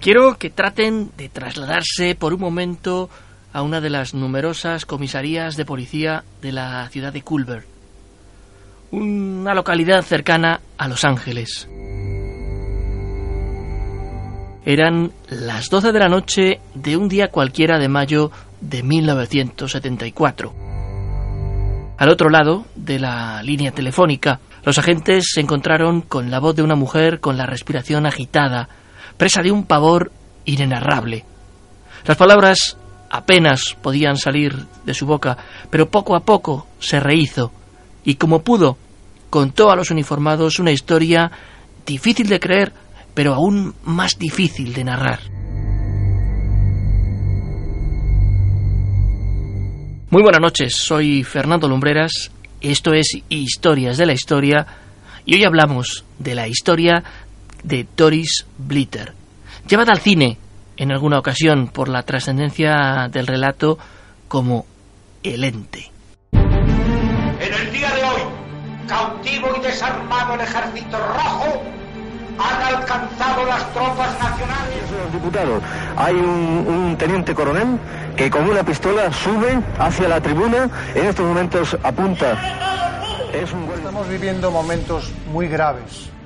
Quiero que traten de trasladarse por un momento a una de las numerosas comisarías de policía de la ciudad de Culver, una localidad cercana a Los Ángeles. Eran las 12 de la noche de un día cualquiera de mayo de 1974. Al otro lado de la línea telefónica, los agentes se encontraron con la voz de una mujer con la respiración agitada, presa de un pavor inenarrable. Las palabras apenas podían salir de su boca, pero poco a poco se rehizo y como pudo contó a los uniformados una historia difícil de creer, pero aún más difícil de narrar. Muy buenas noches, soy Fernando Lumbreras, esto es Historias de la Historia y hoy hablamos de la historia de Doris Blitter, llevada al cine en alguna ocasión por la trascendencia del relato como el ente. En el día de hoy, cautivo y desarmado el ejército rojo, han alcanzado las tropas nacionales. Señor diputado, hay un, un teniente coronel que con una pistola sube hacia la tribuna, en estos momentos apunta. Es un. Estamos viviendo momentos muy graves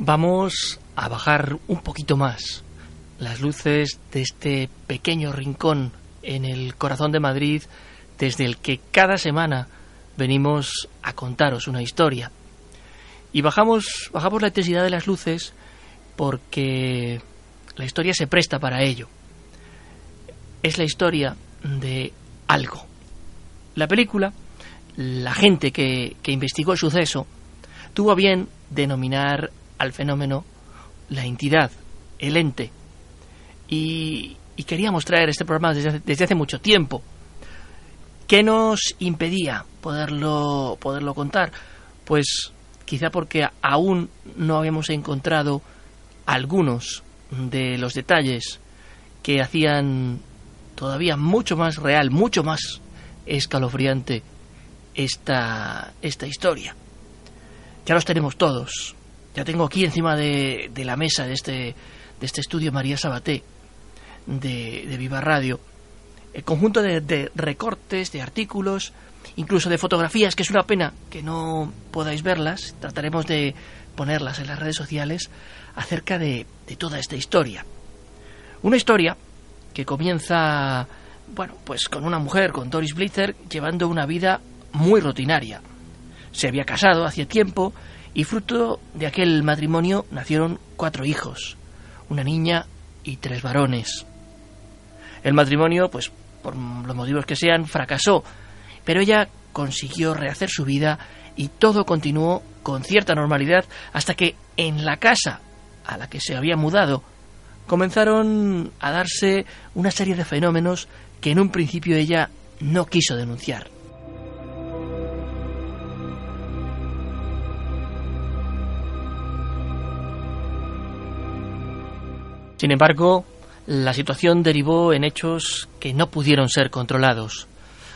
Vamos a bajar un poquito más las luces de este pequeño rincón en el corazón de Madrid desde el que cada semana venimos a contaros una historia. Y bajamos, bajamos la intensidad de las luces porque la historia se presta para ello. Es la historia de algo. La película, la gente que, que investigó el suceso, tuvo bien denominar al fenómeno la entidad, el ente. Y, y queríamos traer este programa desde hace, desde hace mucho tiempo. ¿Qué nos impedía poderlo, poderlo contar? Pues quizá porque aún no habíamos encontrado algunos de los detalles que hacían todavía mucho más real, mucho más escalofriante esta, esta historia. Ya los tenemos todos. Tengo aquí encima de, de la mesa de este, de este estudio María Sabaté de, de Viva Radio el conjunto de, de recortes, de artículos, incluso de fotografías, que es una pena que no podáis verlas. Trataremos de ponerlas en las redes sociales acerca de, de toda esta historia. Una historia que comienza, bueno, pues con una mujer, con Doris Blitzer, llevando una vida muy rutinaria. Se había casado hacía tiempo y fruto de aquel matrimonio nacieron cuatro hijos, una niña y tres varones. El matrimonio, pues por los motivos que sean, fracasó, pero ella consiguió rehacer su vida y todo continuó con cierta normalidad hasta que en la casa a la que se había mudado comenzaron a darse una serie de fenómenos que en un principio ella no quiso denunciar. Sin embargo, la situación derivó en hechos que no pudieron ser controlados.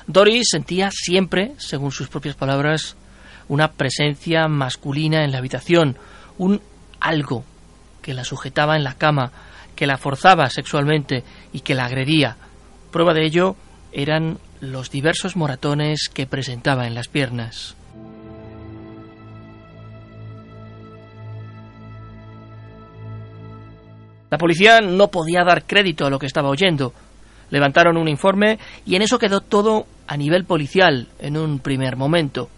Doris sentía siempre, según sus propias palabras, una presencia masculina en la habitación, un algo que la sujetaba en la cama, que la forzaba sexualmente y que la agredía. Prueba de ello eran los diversos moratones que presentaba en las piernas. La policía no podía dar crédito a lo que estaba oyendo. Levantaron un informe y en eso quedó todo a nivel policial en un primer momento.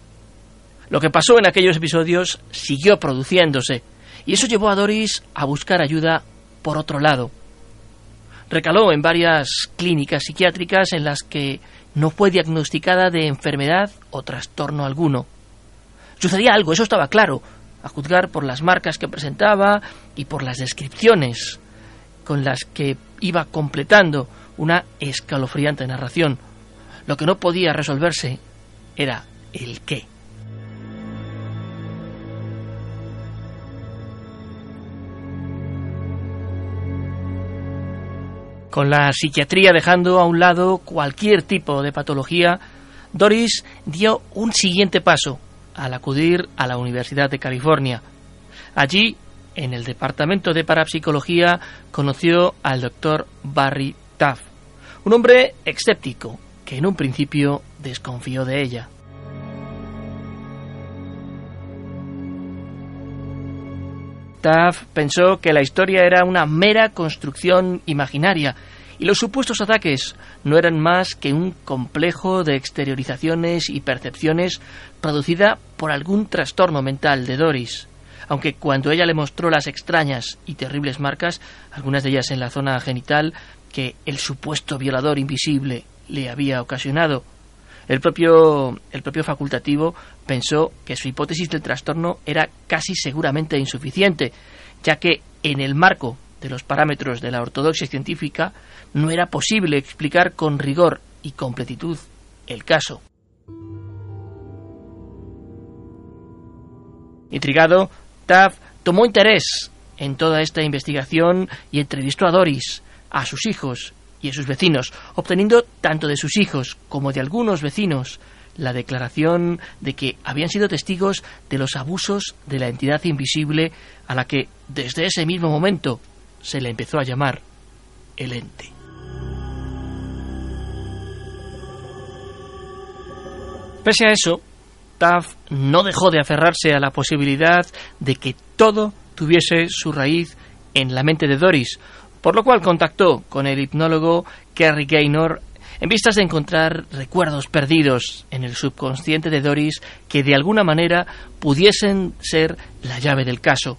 Lo que pasó en aquellos episodios siguió produciéndose y eso llevó a Doris a buscar ayuda por otro lado. Recaló en varias clínicas psiquiátricas en las que no fue diagnosticada de enfermedad o trastorno alguno. Sucedía algo, eso estaba claro, a juzgar por las marcas que presentaba y por las descripciones con las que iba completando una escalofriante narración. Lo que no podía resolverse era el qué. Con la psiquiatría dejando a un lado cualquier tipo de patología, Doris dio un siguiente paso al acudir a la Universidad de California. Allí, en el departamento de parapsicología, conoció al doctor Barry Taff, un hombre escéptico que en un principio desconfió de ella. Taff pensó que la historia era una mera construcción imaginaria y los supuestos ataques no eran más que un complejo de exteriorizaciones y percepciones producida por algún trastorno mental de Doris, aunque cuando ella le mostró las extrañas y terribles marcas, algunas de ellas en la zona genital, que el supuesto violador invisible le había ocasionado, el propio, el propio facultativo pensó que su hipótesis del trastorno era casi seguramente insuficiente, ya que en el marco de los parámetros de la ortodoxia científica no era posible explicar con rigor y completitud el caso. Intrigado, Tomó interés en toda esta investigación y entrevistó a Doris, a sus hijos y a sus vecinos, obteniendo tanto de sus hijos como de algunos vecinos la declaración de que habían sido testigos de los abusos de la entidad invisible a la que desde ese mismo momento se le empezó a llamar el ente. Pese a eso, Taft no dejó de aferrarse a la posibilidad de que todo tuviese su raíz en la mente de Doris, por lo cual contactó con el hipnólogo Kerry Gaynor en vistas de encontrar recuerdos perdidos en el subconsciente de Doris que de alguna manera pudiesen ser la llave del caso.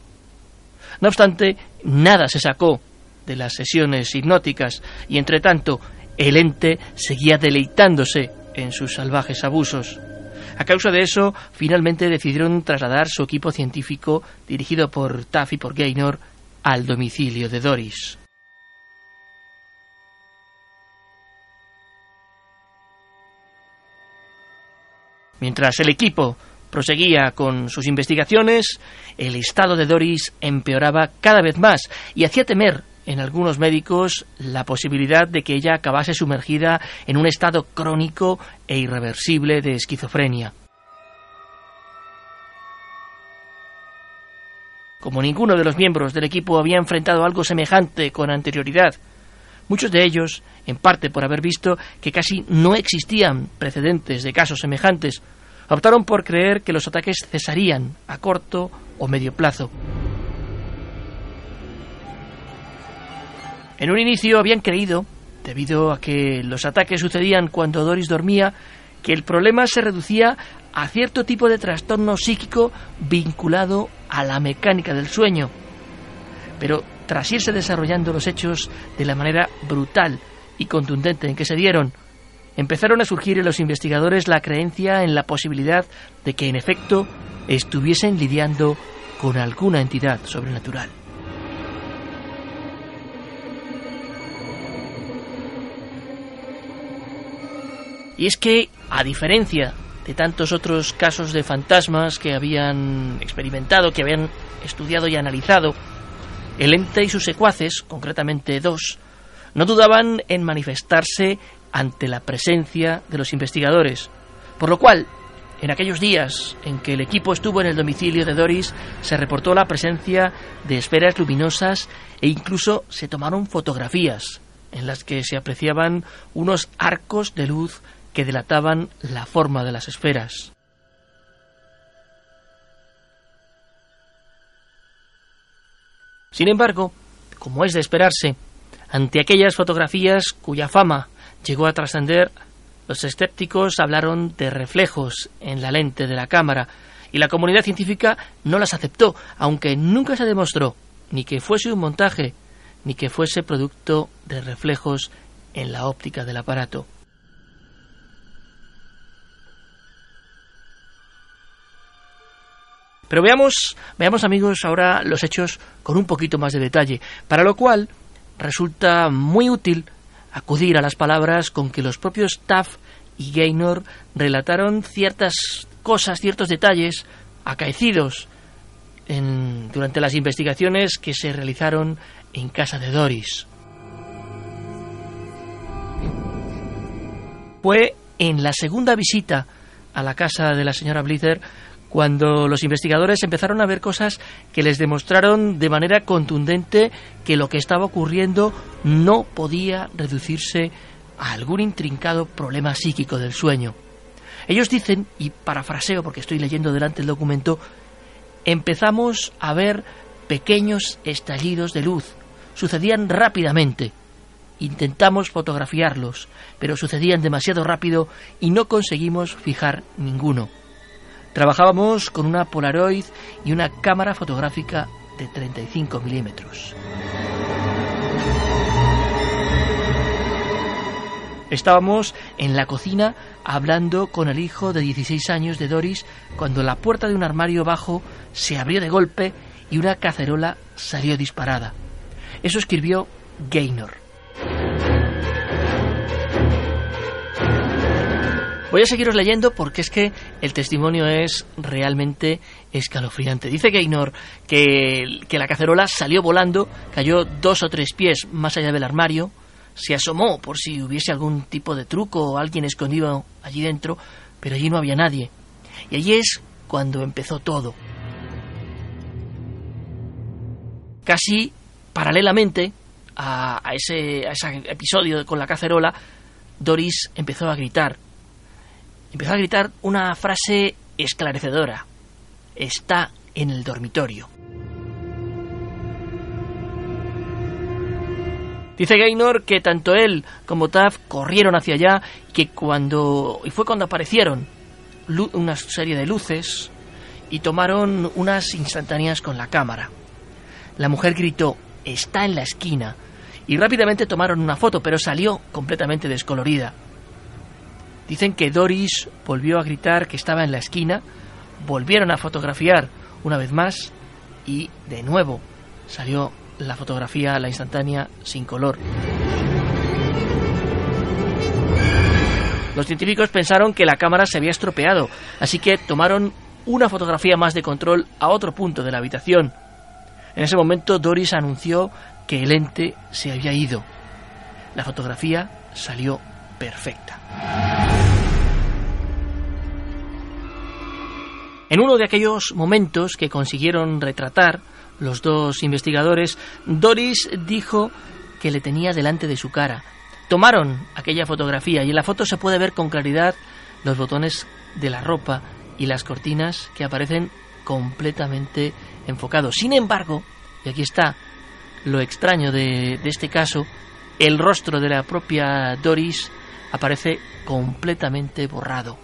No obstante, nada se sacó de las sesiones hipnóticas y entre tanto el ente seguía deleitándose en sus salvajes abusos. A causa de eso, finalmente decidieron trasladar su equipo científico, dirigido por Taff y por Gaynor, al domicilio de Doris. Mientras el equipo proseguía con sus investigaciones, el estado de Doris empeoraba cada vez más y hacía temer en algunos médicos la posibilidad de que ella acabase sumergida en un estado crónico e irreversible de esquizofrenia. Como ninguno de los miembros del equipo había enfrentado algo semejante con anterioridad, muchos de ellos, en parte por haber visto que casi no existían precedentes de casos semejantes, optaron por creer que los ataques cesarían a corto o medio plazo. En un inicio habían creído, debido a que los ataques sucedían cuando Doris dormía, que el problema se reducía a cierto tipo de trastorno psíquico vinculado a la mecánica del sueño. Pero tras irse desarrollando los hechos de la manera brutal y contundente en que se dieron, empezaron a surgir en los investigadores la creencia en la posibilidad de que en efecto estuviesen lidiando con alguna entidad sobrenatural. Y es que, a diferencia de tantos otros casos de fantasmas que habían experimentado, que habían estudiado y analizado, el ente y sus secuaces, concretamente dos, no dudaban en manifestarse ante la presencia de los investigadores, por lo cual, en aquellos días en que el equipo estuvo en el domicilio de Doris, se reportó la presencia de esferas luminosas e incluso se tomaron fotografías en las que se apreciaban unos arcos de luz que delataban la forma de las esferas. Sin embargo, como es de esperarse, ante aquellas fotografías cuya fama llegó a trascender, los escépticos hablaron de reflejos en la lente de la cámara y la comunidad científica no las aceptó, aunque nunca se demostró ni que fuese un montaje ni que fuese producto de reflejos en la óptica del aparato. Pero veamos, veamos amigos ahora los hechos con un poquito más de detalle, para lo cual resulta muy útil acudir a las palabras con que los propios Taff y Gaynor relataron ciertas cosas, ciertos detalles acaecidos en, durante las investigaciones que se realizaron en casa de Doris. Fue en la segunda visita a la casa de la señora Blither cuando los investigadores empezaron a ver cosas que les demostraron de manera contundente que lo que estaba ocurriendo no podía reducirse a algún intrincado problema psíquico del sueño. Ellos dicen, y parafraseo porque estoy leyendo delante el documento, empezamos a ver pequeños estallidos de luz. Sucedían rápidamente. Intentamos fotografiarlos, pero sucedían demasiado rápido y no conseguimos fijar ninguno. Trabajábamos con una Polaroid y una cámara fotográfica de 35 milímetros. Estábamos en la cocina hablando con el hijo de 16 años de Doris cuando la puerta de un armario bajo se abrió de golpe y una cacerola salió disparada. Eso escribió Gaynor. Voy a seguiros leyendo porque es que el testimonio es realmente escalofriante. Dice Gaynor que, que la cacerola salió volando, cayó dos o tres pies más allá del armario, se asomó por si hubiese algún tipo de truco o alguien escondido allí dentro, pero allí no había nadie. Y allí es cuando empezó todo. Casi paralelamente a, ese, a ese episodio con la cacerola, Doris empezó a gritar. Empezó a gritar una frase esclarecedora. Está en el dormitorio. Dice Gaynor que tanto él como Taff corrieron hacia allá y que cuando y fue cuando aparecieron una serie de luces y tomaron unas instantáneas con la cámara. La mujer gritó, "Está en la esquina." Y rápidamente tomaron una foto, pero salió completamente descolorida. Dicen que Doris volvió a gritar que estaba en la esquina, volvieron a fotografiar una vez más y de nuevo salió la fotografía, la instantánea, sin color. Los científicos pensaron que la cámara se había estropeado, así que tomaron una fotografía más de control a otro punto de la habitación. En ese momento Doris anunció que el ente se había ido. La fotografía salió perfecta. En uno de aquellos momentos que consiguieron retratar, los dos investigadores, Doris dijo que le tenía delante de su cara. Tomaron aquella fotografía y en la foto se puede ver con claridad los botones de la ropa y las cortinas que aparecen completamente enfocados. Sin embargo, y aquí está lo extraño de, de este caso, el rostro de la propia Doris aparece completamente borrado.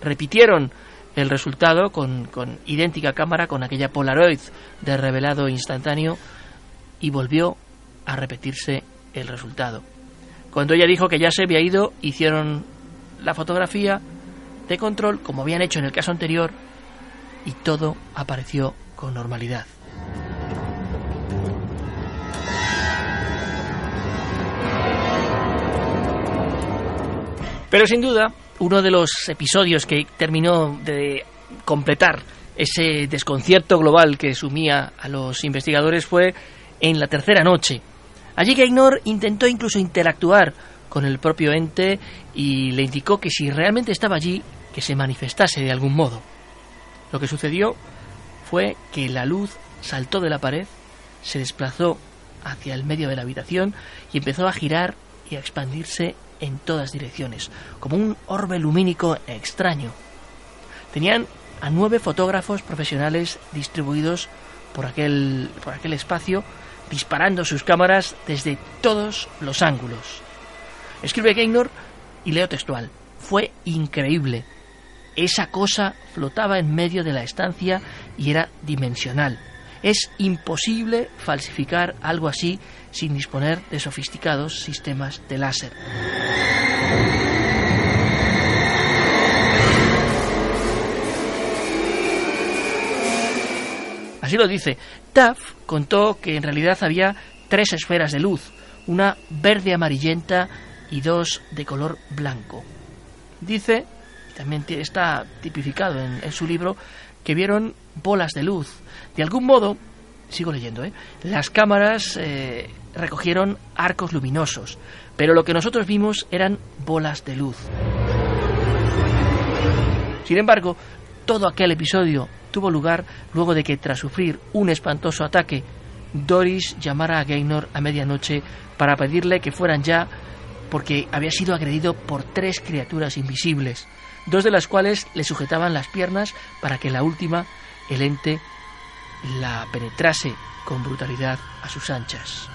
Repitieron el resultado con, idéntica cámara, con aquella Polaroid de revelado instantáneo, y volvió a repetirse el resultado. Cuando ella dijo que ya se había ido, hicieron la fotografía de control, como habían hecho en el caso anterior, y todo apareció con normalidad. Pero sin duda, uno de los episodios que terminó de completar ese desconcierto global que sumía a los investigadores fue en la tercera noche. Allí Gaynor intentó incluso interactuar con el propio ente y le indicó que si realmente estaba allí, que se manifestase de algún modo. Lo que sucedió fue que la luz saltó de la pared, se desplazó hacia el medio de la habitación y empezó a girar y a expandirse en todas direcciones, como un orbe lumínico extraño. Tenían a nueve fotógrafos profesionales distribuidos por aquel, por aquel espacio, disparando sus cámaras desde todos los ángulos. Escribe Gaynor y leo textual. Fue increíble. Esa cosa flotaba en medio de la estancia y era dimensional. Es imposible falsificar algo así sin disponer de sofisticados sistemas de láser. Así lo dice. Taff contó que en realidad había tres esferas de luz, una verde amarillenta y dos de color blanco. Dice, también está tipificado en, su libro, que vieron bolas de luz. De algún modo, sigo leyendo, ¿eh? las cámaras eh, recogieron arcos luminosos, pero lo que nosotros vimos eran bolas de luz. Sin embargo, todo aquel episodio tuvo lugar luego de que, tras sufrir un espantoso ataque, Doris llamara a Gaynor a medianoche para pedirle que fueran ya porque había sido agredido por tres criaturas invisibles, dos de las cuales le sujetaban las piernas para que la última, el ente, la penetrase con brutalidad a sus anchas.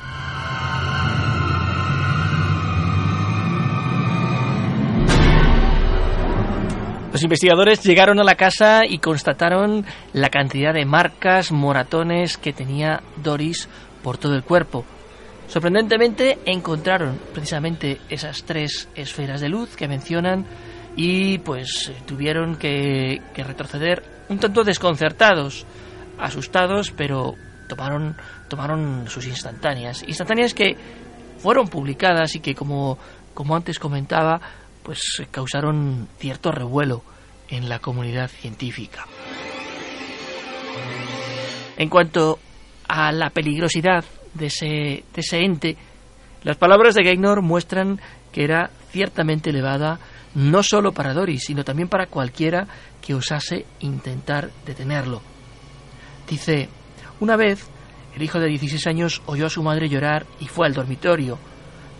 Los investigadores llegaron a la casa y constataron la cantidad de marcas, moratones que tenía Doris por todo el cuerpo. Sorprendentemente encontraron precisamente esas tres esferas de luz que mencionan y pues tuvieron que, retroceder un tanto desconcertados, asustados, pero tomaron, tomaron sus instantáneas. Instantáneas que fueron publicadas y que como, como antes comentaba, pues causaron cierto revuelo en la comunidad científica. En cuanto a la peligrosidad de ese, de ese ente, las palabras de Gaynor muestran que era ciertamente elevada no solo para Doris, sino también para cualquiera que osase intentar detenerlo. Dice, una vez, el hijo de 16 años oyó a su madre llorar y fue al dormitorio.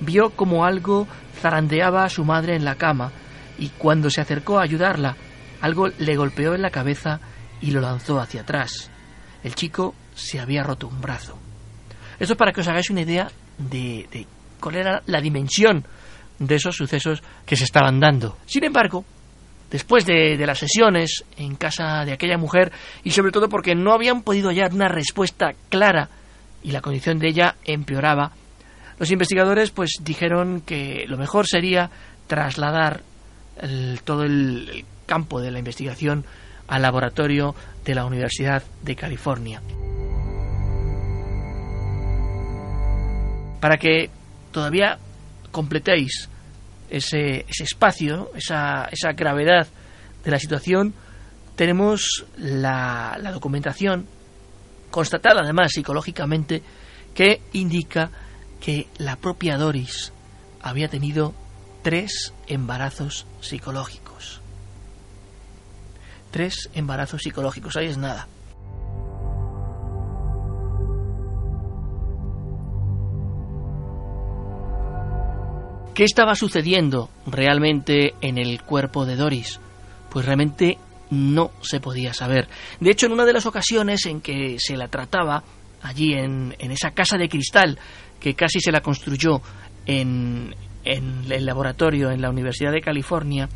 Vio como algo zarandeaba a su madre en la cama y cuando se acercó a ayudarla, algo le golpeó en la cabeza y lo lanzó hacia atrás. El chico se había roto un brazo. Esto es para que os hagáis una idea de, cuál era la dimensión de esos sucesos que se estaban dando. Sin embargo, después de, de, las sesiones en casa de aquella mujer y sobre todo porque no habían podido hallar una respuesta clara y la condición de ella empeoraba, los investigadores pues dijeron que lo mejor sería trasladar todo el, campo de la investigación al laboratorio de la Universidad de California. Para que todavía completéis ese, espacio, esa, esa, gravedad de la situación, tenemos la documentación constatada además psicológicamente que indica que la propia Doris había tenido tres embarazos psicológicos. Tres embarazos psicológicos, ahí es nada. ¿Qué estaba sucediendo realmente en el cuerpo de Doris? Pues realmente no se podía saber. De hecho, en una de las ocasiones en que se la trataba, allí en, en esa casa de cristal que casi se la construyó en, en el laboratorio en la Universidad de California,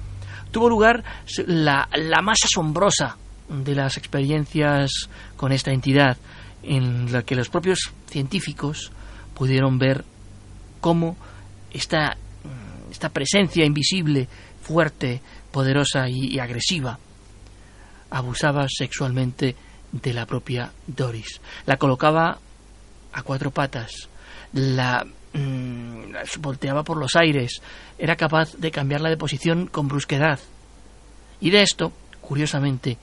tuvo lugar la, la más asombrosa de las experiencias con esta entidad, en la que los propios científicos pudieron ver cómo esta, esta presencia invisible, fuerte, poderosa y agresiva abusaba sexualmente de la propia Doris. La colocaba a cuatro patas, la mm, volteaba por los aires, era capaz de cambiarla de posición con brusquedad. Y de esto, curiosamente,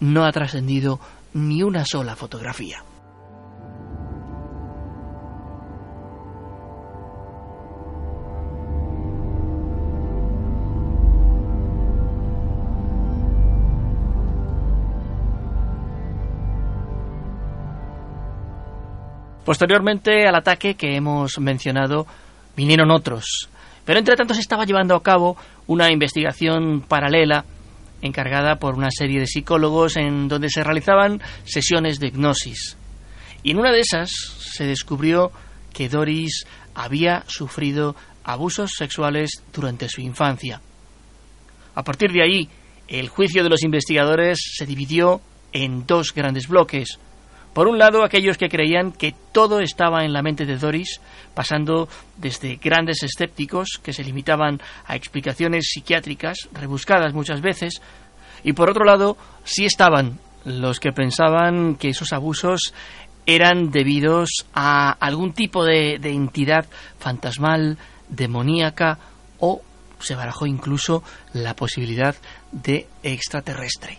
no ha trascendido ni una sola fotografía. Posteriormente al ataque que hemos mencionado, vinieron otros. Pero entre tanto se estaba llevando a cabo una investigación paralela encargada por una serie de psicólogos en donde se realizaban sesiones de hipnosis. Y en una de esas se descubrió que Doris había sufrido abusos sexuales durante su infancia. A partir de ahí, el juicio de los investigadores se dividió en dos grandes bloques. Por un lado, aquellos que creían que todo estaba en la mente de Doris, pasando desde grandes escépticos que se limitaban a explicaciones psiquiátricas, rebuscadas muchas veces, y por otro lado, sí estaban los que pensaban que esos abusos eran debidos a algún tipo de, de entidad fantasmal, demoníaca o se barajó incluso la posibilidad de extraterrestre.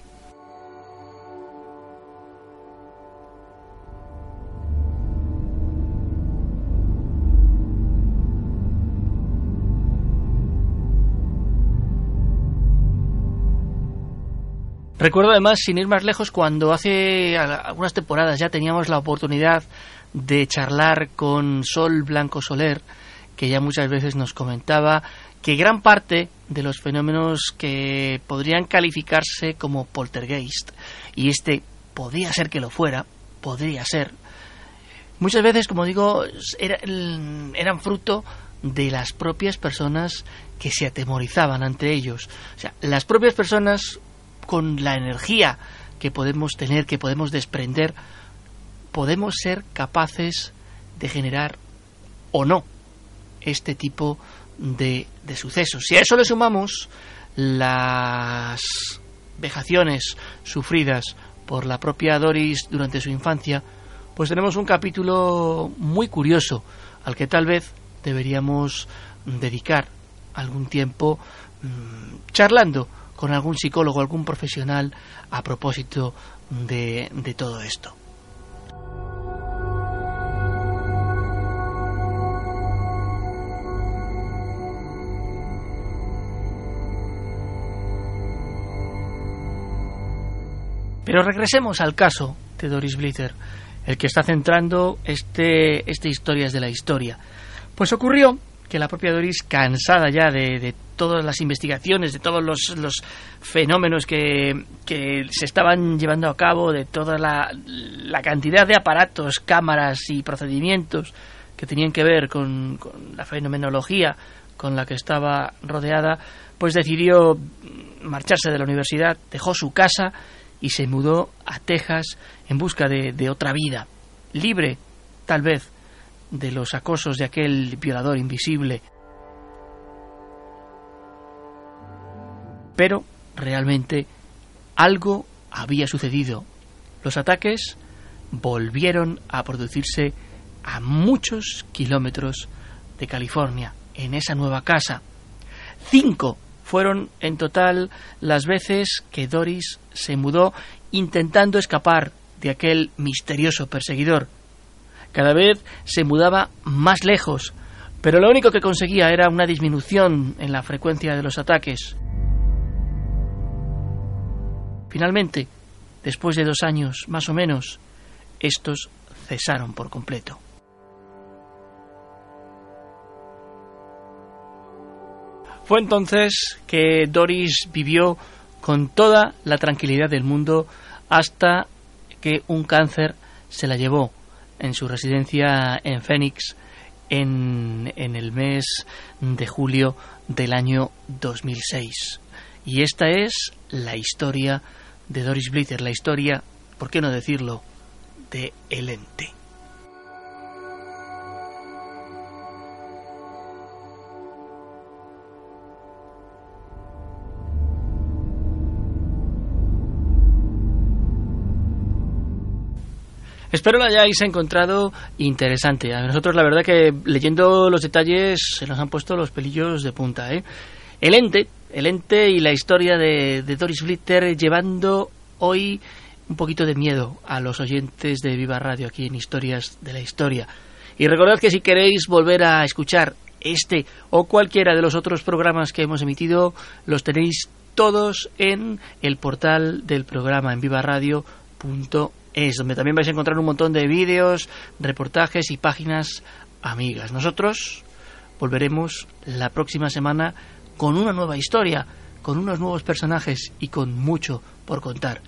Recuerdo además, sin ir más lejos, cuando hace algunas temporadas ya teníamos la oportunidad de charlar con Sol Blanco Soler, que ya muchas veces nos comentaba que gran parte de los fenómenos que podrían calificarse como poltergeist, y este podría ser que lo fuera, podría ser, muchas veces, como digo, eran fruto de las propias personas que se atemorizaban ante ellos. O sea, las propias personas con la energía que podemos tener, que podemos desprender, podemos ser capaces de generar o no este tipo de, sucesos. Si a eso le sumamos las vejaciones sufridas por la propia Doris durante su infancia, pues tenemos un capítulo muy curioso al que tal vez deberíamos dedicar algún tiempo mm, charlando con algún psicólogo, algún profesional a propósito de, de todo esto. Pero regresemos al caso de Doris Blitter, el que está centrando este, este Historias de la Historia. Pues ocurrió que la propia Doris, cansada ya de, todas las investigaciones, de todos los, fenómenos que, se estaban llevando a cabo, de toda la, la, cantidad de aparatos, cámaras y procedimientos que tenían que ver con la fenomenología con la que estaba rodeada, pues decidió marcharse de la universidad, dejó su casa y se mudó a Texas en busca de, otra vida, libre, tal vez, de los acosos de aquel violador invisible. Pero realmente algo había sucedido. Los ataques volvieron a producirse a muchos kilómetros de California, en esa nueva casa. Cinco fueron en total las veces que Doris se mudó intentando escapar de aquel misterioso perseguidor. Cada vez se mudaba más lejos, pero lo único que conseguía era una disminución en la frecuencia de los ataques. Finalmente, después de dos años más o menos, estos cesaron por completo. Fue entonces que Doris vivió con toda la tranquilidad del mundo hasta que un cáncer se la llevó en su residencia en Phoenix en, en el mes de julio del año 2006. Y esta es la historia de Doris Blitter, la historia, ¿por qué no decirlo?, de El Ente. Espero lo hayáis encontrado interesante. A nosotros la verdad que leyendo los detalles se nos han puesto los pelillos de punta. ¿eh? El ente, el ente y la historia de, Doris Flitter llevando hoy un poquito de miedo a los oyentes de Viva Radio aquí en Historias de la Historia. Y recordad que si queréis volver a escuchar este o cualquiera de los otros programas que hemos emitido, los tenéis todos en el portal del programa en vivaradio.es es donde también vais a encontrar un montón de vídeos, reportajes y páginas amigas. Nosotros volveremos la próxima semana con una nueva historia, con unos nuevos personajes y con mucho por contar.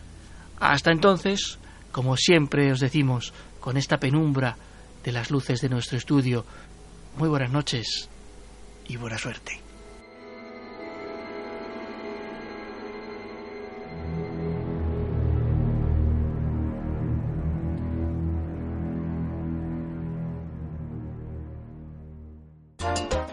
Hasta entonces, como siempre os decimos, con esta penumbra de las luces de nuestro estudio, muy buenas noches y buena suerte.